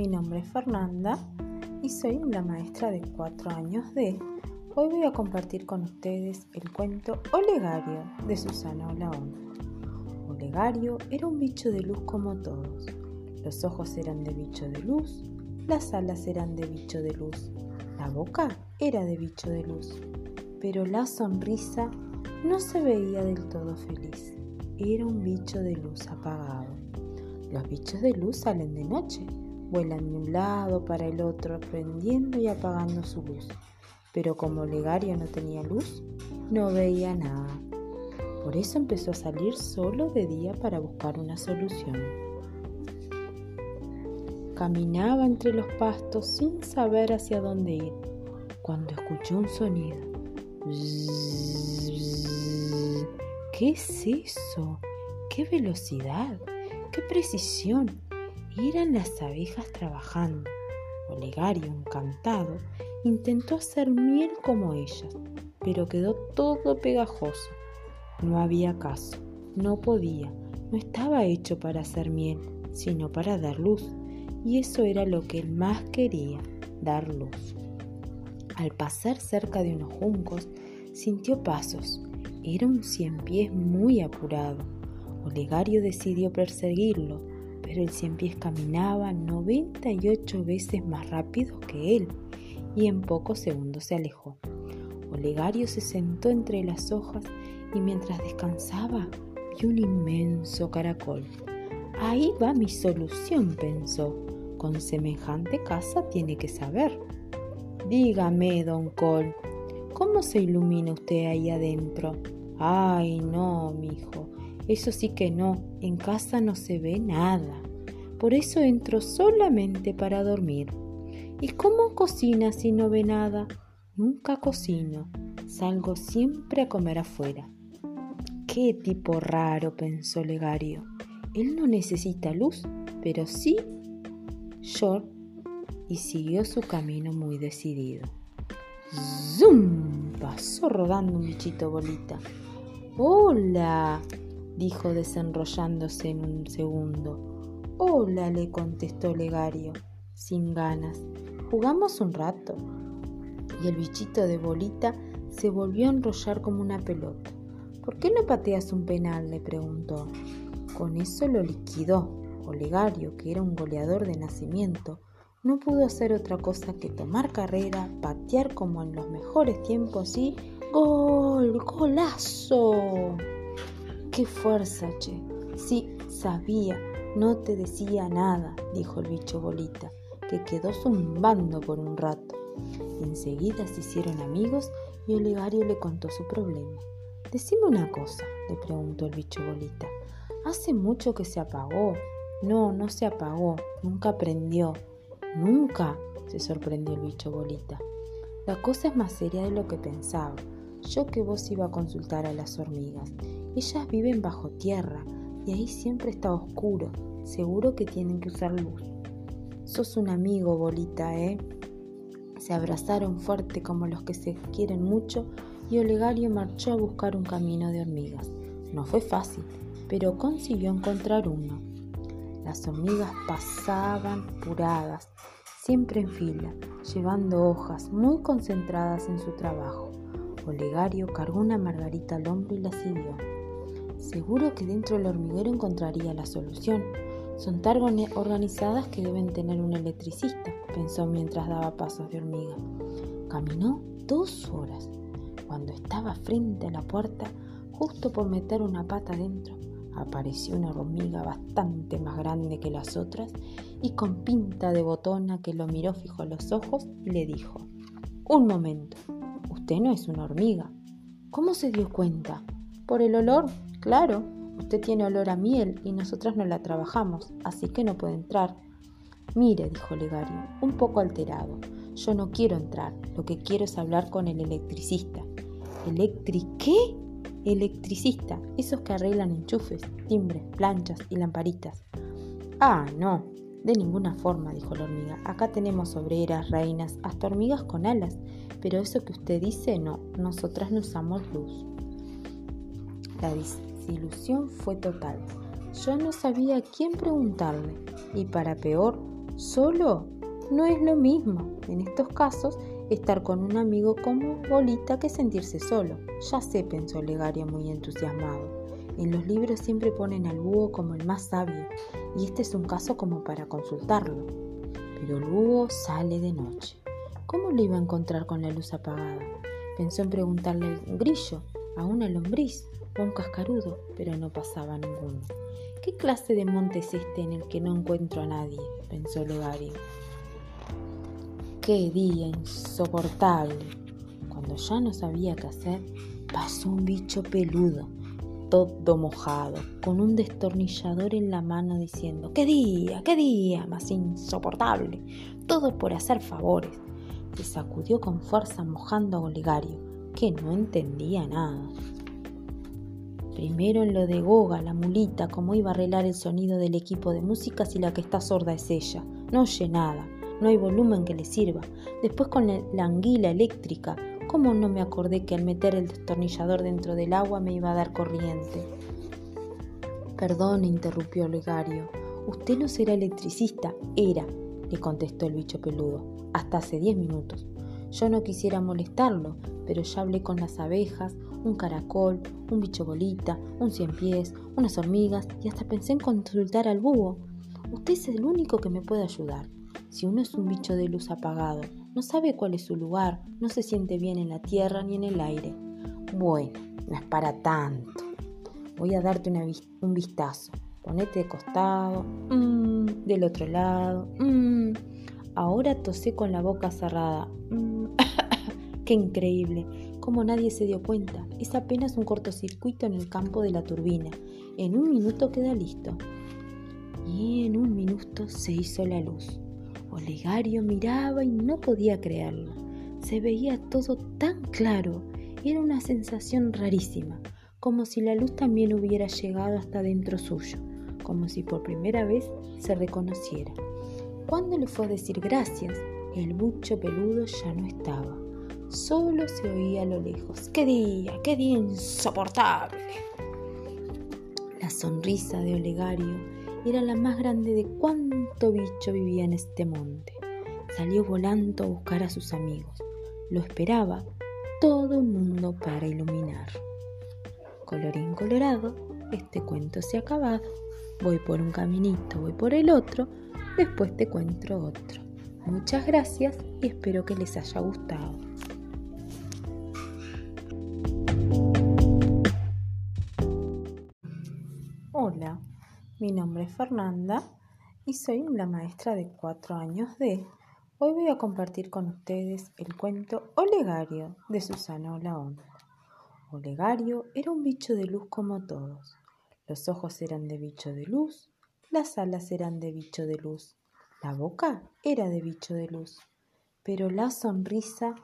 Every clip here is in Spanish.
mi nombre es Fernanda y soy la maestra de 4 años de... Hoy voy a compartir con ustedes el cuento Olegario de Susana Olaón. Olegario era un bicho de luz como todos. Los ojos eran de bicho de luz, las alas eran de bicho de luz, la boca era de bicho de luz, pero la sonrisa no se veía del todo feliz. Era un bicho de luz apagado. Los bichos de luz salen de noche, vuelan de un lado para el otro, prendiendo y apagando su luz. Pero como Legario no tenía luz, no veía nada. Por eso empezó a salir solo de día para buscar una solución. Caminaba entre los pastos sin saber hacia dónde ir, cuando escuchó un sonido. ¿Qué es eso? ¡Qué velocidad! ¡Qué precisión! Eran las abejas trabajando. Olegario, encantado, intentó hacer miel como ellas, pero quedó todo pegajoso. No había caso, no podía, no estaba hecho para hacer miel, sino para dar luz, y eso era lo que él más quería, dar luz. Al pasar cerca de unos juncos, sintió pasos. Era un cien pies muy apurado Olegario decidió perseguirlo, pero el cien pies caminaba 98 veces más rápido que él y en pocos segundos se alejó. Olegario se sentó entre las hojas y mientras descansaba vio un inmenso caracol. Ahí va mi solución, pensó. Con semejante casa tiene que saber. Dígame, don Col, ¿cómo se ilumina usted ahí adentro? Ay, no, mi hijo, eso sí que no, en casa no se ve nada. Por eso entro solamente para dormir. ¿Y cómo cocina si no ve nada? Nunca cocino, salgo siempre a comer afuera. Qué tipo raro, pensó Legario. Él no necesita luz, pero sí yo. Y siguió su camino muy decidido. ¡Zum! Pasó rodando un bichito bolita. ¡Hola! Dijo desenrollándose en un segundo. Hola, le contestó Legario, sin ganas. Jugamos un rato. Y el bichito de bolita se volvió a enrollar como una pelota. ¿Por qué no pateas un penal? le preguntó. Con eso lo liquidó. Olegario, que era un goleador de nacimiento, no pudo hacer otra cosa que tomar carrera, patear como en los mejores tiempos y ¡Gol! ¡Golazo! ¡Qué fuerza, che! Sí, sabía, no te decía nada, dijo el bicho bolita, que quedó zumbando por un rato. Enseguida se hicieron amigos y Olegario le contó su problema. Decime una cosa, le preguntó el bicho bolita. ¿Hace mucho que se apagó? No, no se apagó, nunca prendió. ¿Nunca? se sorprendió el bicho bolita. La cosa es más seria de lo que pensaba. Yo que vos iba a consultar a las hormigas ellas viven bajo tierra y ahí siempre está oscuro. Seguro que tienen que usar luz. Sos un amigo, bolita, ¿eh? Se abrazaron fuerte como los que se quieren mucho y Olegario marchó a buscar un camino de hormigas. No fue fácil, pero consiguió encontrar uno. Las hormigas pasaban puradas, siempre en fila, llevando hojas muy concentradas en su trabajo. Olegario cargó una margarita al hombro y la siguió. Seguro que dentro del hormiguero encontraría la solución. Son tan organizadas que deben tener un electricista, pensó mientras daba pasos de hormiga. Caminó dos horas. Cuando estaba frente a la puerta, justo por meter una pata dentro, apareció una hormiga bastante más grande que las otras y con pinta de botona que lo miró fijo a los ojos le dijo, Un momento, usted no es una hormiga. ¿Cómo se dio cuenta? Por el olor, Claro, usted tiene olor a miel y nosotras no la trabajamos, así que no puede entrar. Mire, dijo Legario, un poco alterado. Yo no quiero entrar, lo que quiero es hablar con el electricista. ¿Electri qué? Electricista, esos que arreglan enchufes, timbres, planchas y lamparitas. Ah, no, de ninguna forma, dijo la hormiga. Acá tenemos obreras, reinas, hasta hormigas con alas, pero eso que usted dice, no, nosotras no usamos luz. La ilusión fue total. Yo no sabía a quién preguntarle y para peor, Solo no es lo mismo, en estos casos, estar con un amigo como Bolita que sentirse solo. Ya sé, pensó Legario muy entusiasmado. En los libros siempre ponen al búho como el más sabio, y este es un caso como para consultarlo. Pero el búho sale de noche. ¿Cómo lo iba a encontrar con la luz apagada? Pensó en preguntarle a un grillo, a una lombriz o a un cascarudo, pero no pasaba ninguno. ¿Qué clase de monte es este en el que no encuentro a nadie? pensó Legario. ¡Qué día insoportable! Cuando ya no sabía qué hacer, pasó un bicho peludo todo mojado, con un destornillador en la mano diciendo, ¡qué día, qué día más insoportable! Todo por hacer favores. Se sacudió con fuerza mojando a Olegario, que no entendía nada. Primero en lo de Goga, la mulita, cómo iba a arreglar el sonido del equipo de música si la que está sorda es ella. No oye nada, no hay volumen que le sirva. Después con la anguila eléctrica, ¿Cómo no me acordé que al meter el destornillador dentro del agua me iba a dar corriente? Perdón, interrumpió Legario. Usted no será electricista. Era, le contestó el bicho peludo, hasta hace diez minutos. Yo no quisiera molestarlo, pero ya hablé con las abejas, un caracol, un bicho bolita, un cien pies, unas hormigas y hasta pensé en consultar al búho. Usted es el único que me puede ayudar. Si uno es un bicho de luz apagado, no sabe cuál es su lugar, no se siente bien en la tierra ni en el aire. Bueno, no es para tanto. Voy a darte un vistazo. Ponete de costado, mm, del otro lado. Mm. Ahora tosé con la boca cerrada. Mm. ¡Qué increíble! Como nadie se dio cuenta. Es apenas un cortocircuito en el campo de la turbina. En un minuto queda listo. Y en un minuto se hizo la luz. Olegario miraba y no podía creerlo. Se veía todo tan claro. Era una sensación rarísima, como si la luz también hubiera llegado hasta dentro suyo, como si por primera vez se reconociera. Cuando le fue a decir gracias, el bucho peludo ya no estaba. Solo se oía a lo lejos. ¡Qué día! ¡Qué día insoportable! La sonrisa de Olegario era la más grande de cuánto bicho vivía en este monte. Salió volando a buscar a sus amigos. Lo esperaba todo el mundo para iluminar. Colorín colorado, este cuento se ha acabado. Voy por un caminito, voy por el otro, después te cuento otro. Muchas gracias y espero que les haya gustado. Mi nombre es Fernanda y soy la maestra de cuatro años de. Hoy voy a compartir con ustedes el cuento Olegario de Susana Olaón. Olegario era un bicho de luz como todos. Los ojos eran de bicho de luz, las alas eran de bicho de luz, la boca era de bicho de luz, pero la sonrisa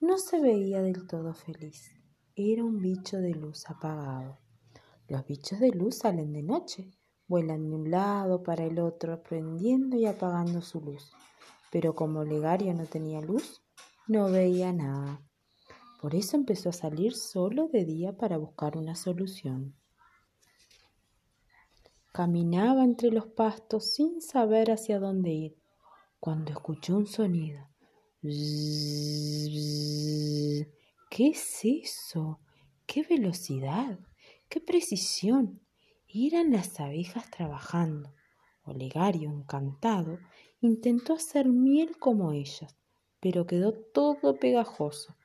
no se veía del todo feliz. Era un bicho de luz apagado. Los bichos de luz salen de noche Vuelan de un lado para el otro, prendiendo y apagando su luz. Pero como Legario no tenía luz, no veía nada. Por eso empezó a salir solo de día para buscar una solución. Caminaba entre los pastos sin saber hacia dónde ir, cuando escuchó un sonido. ¿Qué es eso? ¿Qué velocidad? ¿Qué precisión? Eran las abejas trabajando. Olegario, encantado, intentó hacer miel como ellas, pero quedó todo pegajoso.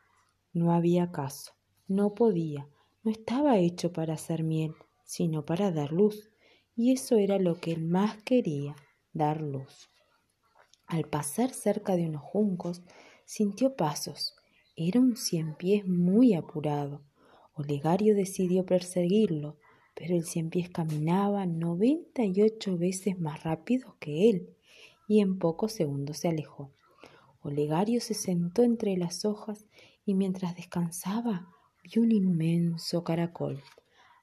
No había caso, no podía, no estaba hecho para hacer miel, sino para dar luz, y eso era lo que él más quería, dar luz. Al pasar cerca de unos juncos, sintió pasos. Era un cien pies muy apurado. Olegario decidió perseguirlo, pero el cien pies caminaba noventa y ocho veces más rápido que él y en pocos segundos se alejó. Olegario se sentó entre las hojas y mientras descansaba vio un inmenso caracol.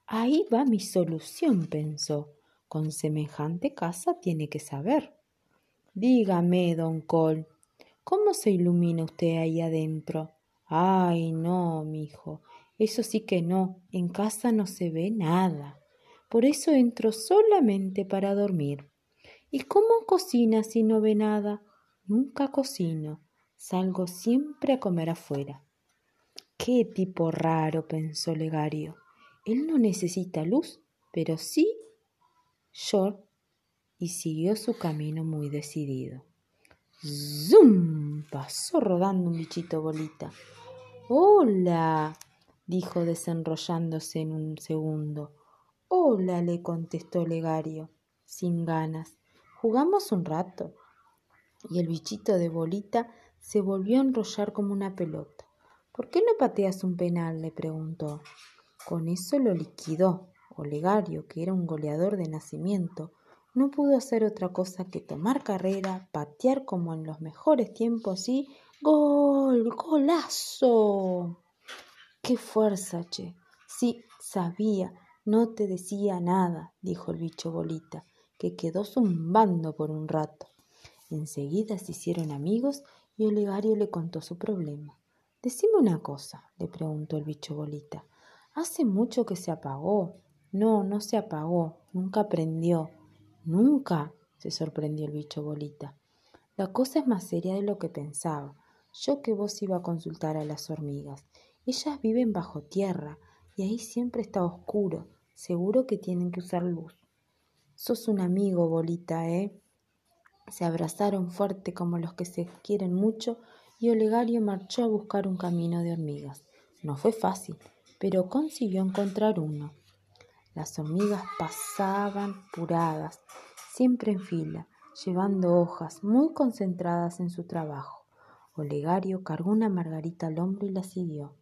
Ahí va mi solución, pensó. Con semejante casa tiene que saber. Dígame, don Col, ¿cómo se ilumina usted ahí adentro? Ay, no, mi hijo, eso sí que no, en casa no se ve nada. Por eso entro solamente para dormir. ¿Y cómo cocina si no ve nada? Nunca cocino. Salgo siempre a comer afuera. Qué tipo raro, pensó Legario. Él no necesita luz, pero sí yo. Y siguió su camino muy decidido. ¡Zum! Pasó rodando un bichito bolita. Hola, dijo desenrollándose en un segundo. Hola, le contestó Legario, sin ganas. ¿Jugamos un rato? Y el bichito de bolita se volvió a enrollar como una pelota. ¿Por qué no pateas un penal? le preguntó. Con eso lo liquidó. Olegario, que era un goleador de nacimiento, no pudo hacer otra cosa que tomar carrera, patear como en los mejores tiempos y ¡Gol! ¡Golazo! ¡Qué fuerza, che! Sí, sabía, no te decía nada, dijo el bicho bolita, que quedó zumbando por un rato. Enseguida se hicieron amigos y Olegario le contó su problema. Decime una cosa, le preguntó el bicho bolita. ¿Hace mucho que se apagó? No, no se apagó, nunca prendió. Nunca, se sorprendió el bicho bolita. La cosa es más seria de lo que pensaba. Yo que vos iba a consultar a las hormigas. Ellas viven bajo tierra y ahí siempre está oscuro. Seguro que tienen que usar luz. Sos un amigo, bolita, ¿eh? Se abrazaron fuerte como los que se quieren mucho y Olegario marchó a buscar un camino de hormigas. No fue fácil, pero consiguió encontrar uno. Las hormigas pasaban puradas, siempre en fila, llevando hojas muy concentradas en su trabajo. Olegario cargó una margarita al hombro y la siguió.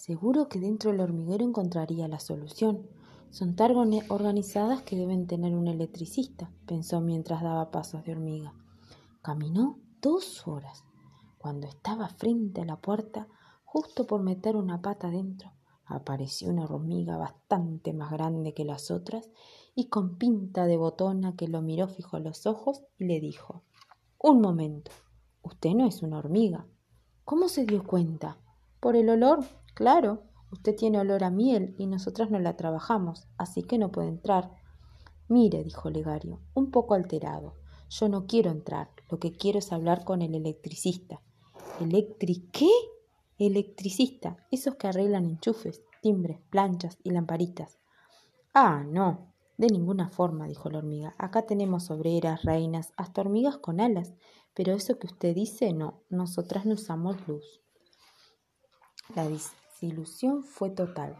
Seguro que dentro del hormiguero encontraría la solución. Son tan organizadas que deben tener un electricista, pensó mientras daba pasos de hormiga. Caminó dos horas. Cuando estaba frente a la puerta, justo por meter una pata dentro, apareció una hormiga bastante más grande que las otras y con pinta de botona que lo miró fijo a los ojos y le dijo Un momento, usted no es una hormiga. ¿Cómo se dio cuenta? Por el olor, claro. Usted tiene olor a miel y nosotras no la trabajamos, así que no puede entrar. Mire, dijo Legario, un poco alterado. Yo no quiero entrar, lo que quiero es hablar con el electricista. ¿Electri qué? Electricista, esos que arreglan enchufes, timbres, planchas y lamparitas. Ah, no, de ninguna forma, dijo la hormiga. Acá tenemos obreras, reinas, hasta hormigas con alas. Pero eso que usted dice, no, nosotras no usamos luz. La desilusión fue total.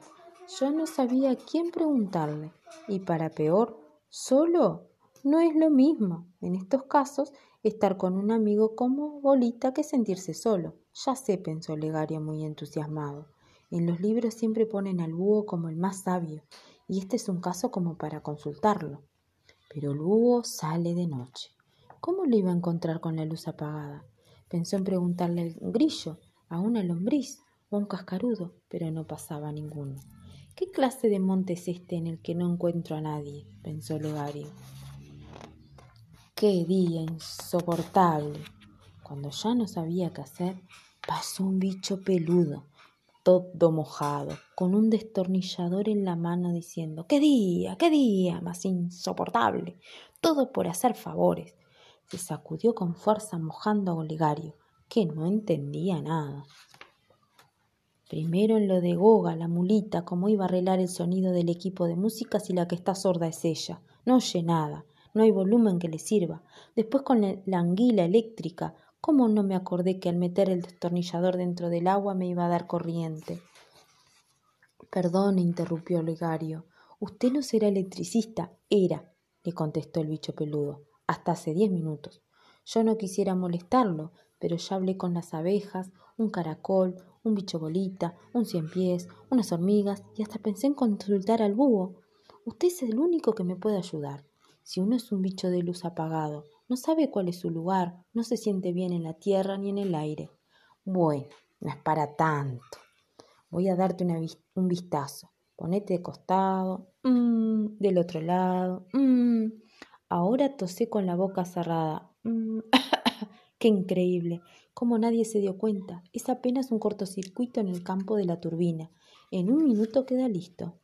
Yo no sabía a quién preguntarle. Y para peor, solo no es lo mismo, en estos casos, estar con un amigo como Bolita que sentirse solo. Ya sé, pensó Legario muy entusiasmado. En los libros siempre ponen al búho como el más sabio, y este es un caso como para consultarlo. Pero el búho sale de noche. ¿Cómo lo iba a encontrar con la luz apagada? Pensó en preguntarle al grillo, a una lombriz un cascarudo, pero no pasaba ninguno. ¿Qué clase de monte es este en el que no encuentro a nadie? pensó Legario. Qué día insoportable. Cuando ya no sabía qué hacer, pasó un bicho peludo, todo mojado, con un destornillador en la mano diciendo, ¡Qué día, qué día más insoportable! Todo por hacer favores. Se sacudió con fuerza mojando a Olegario, que no entendía nada. Primero en lo de Goga, la mulita, cómo iba a arreglar el sonido del equipo de música si la que está sorda es ella. No oye nada no hay volumen que le sirva. Después con la anguila eléctrica, ¿cómo no me acordé que al meter el destornillador dentro del agua me iba a dar corriente? Perdón, interrumpió Legario. Usted no será electricista. Era, le contestó el bicho peludo, hasta hace diez minutos. Yo no quisiera molestarlo, pero ya hablé con las abejas, un caracol, un bicho bolita, un cien pies, unas hormigas y hasta pensé en consultar al búho. Usted es el único que me puede ayudar. Si uno es un bicho de luz apagado, no sabe cuál es su lugar, no se siente bien en la tierra ni en el aire. Bueno, no es para tanto. Voy a darte un vistazo. Ponete de costado, mm, del otro lado. Mm. Ahora tosé con la boca cerrada. Mm. ¡Qué increíble! Como nadie se dio cuenta. Es apenas un cortocircuito en el campo de la turbina. En un minuto queda listo.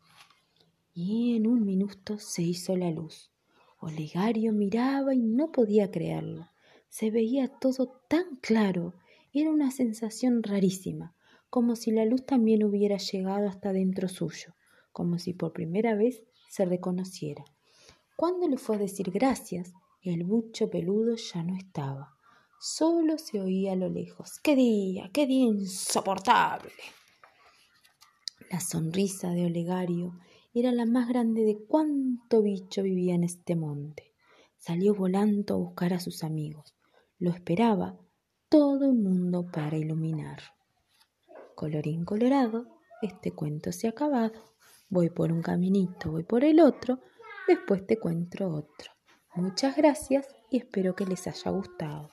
Y en un minuto se hizo la luz. Olegario miraba y no podía creerlo. Se veía todo tan claro. Era una sensación rarísima, como si la luz también hubiera llegado hasta dentro suyo, como si por primera vez se reconociera. Cuando le fue a decir gracias, el bucho peludo ya no estaba. Solo se oía a lo lejos. ¡Qué día! ¡Qué día insoportable! La sonrisa de Olegario era la más grande de cuánto bicho vivía en este monte. Salió volando a buscar a sus amigos. Lo esperaba todo el mundo para iluminar. Colorín colorado, este cuento se ha acabado. Voy por un caminito, voy por el otro, después te cuento otro. Muchas gracias y espero que les haya gustado.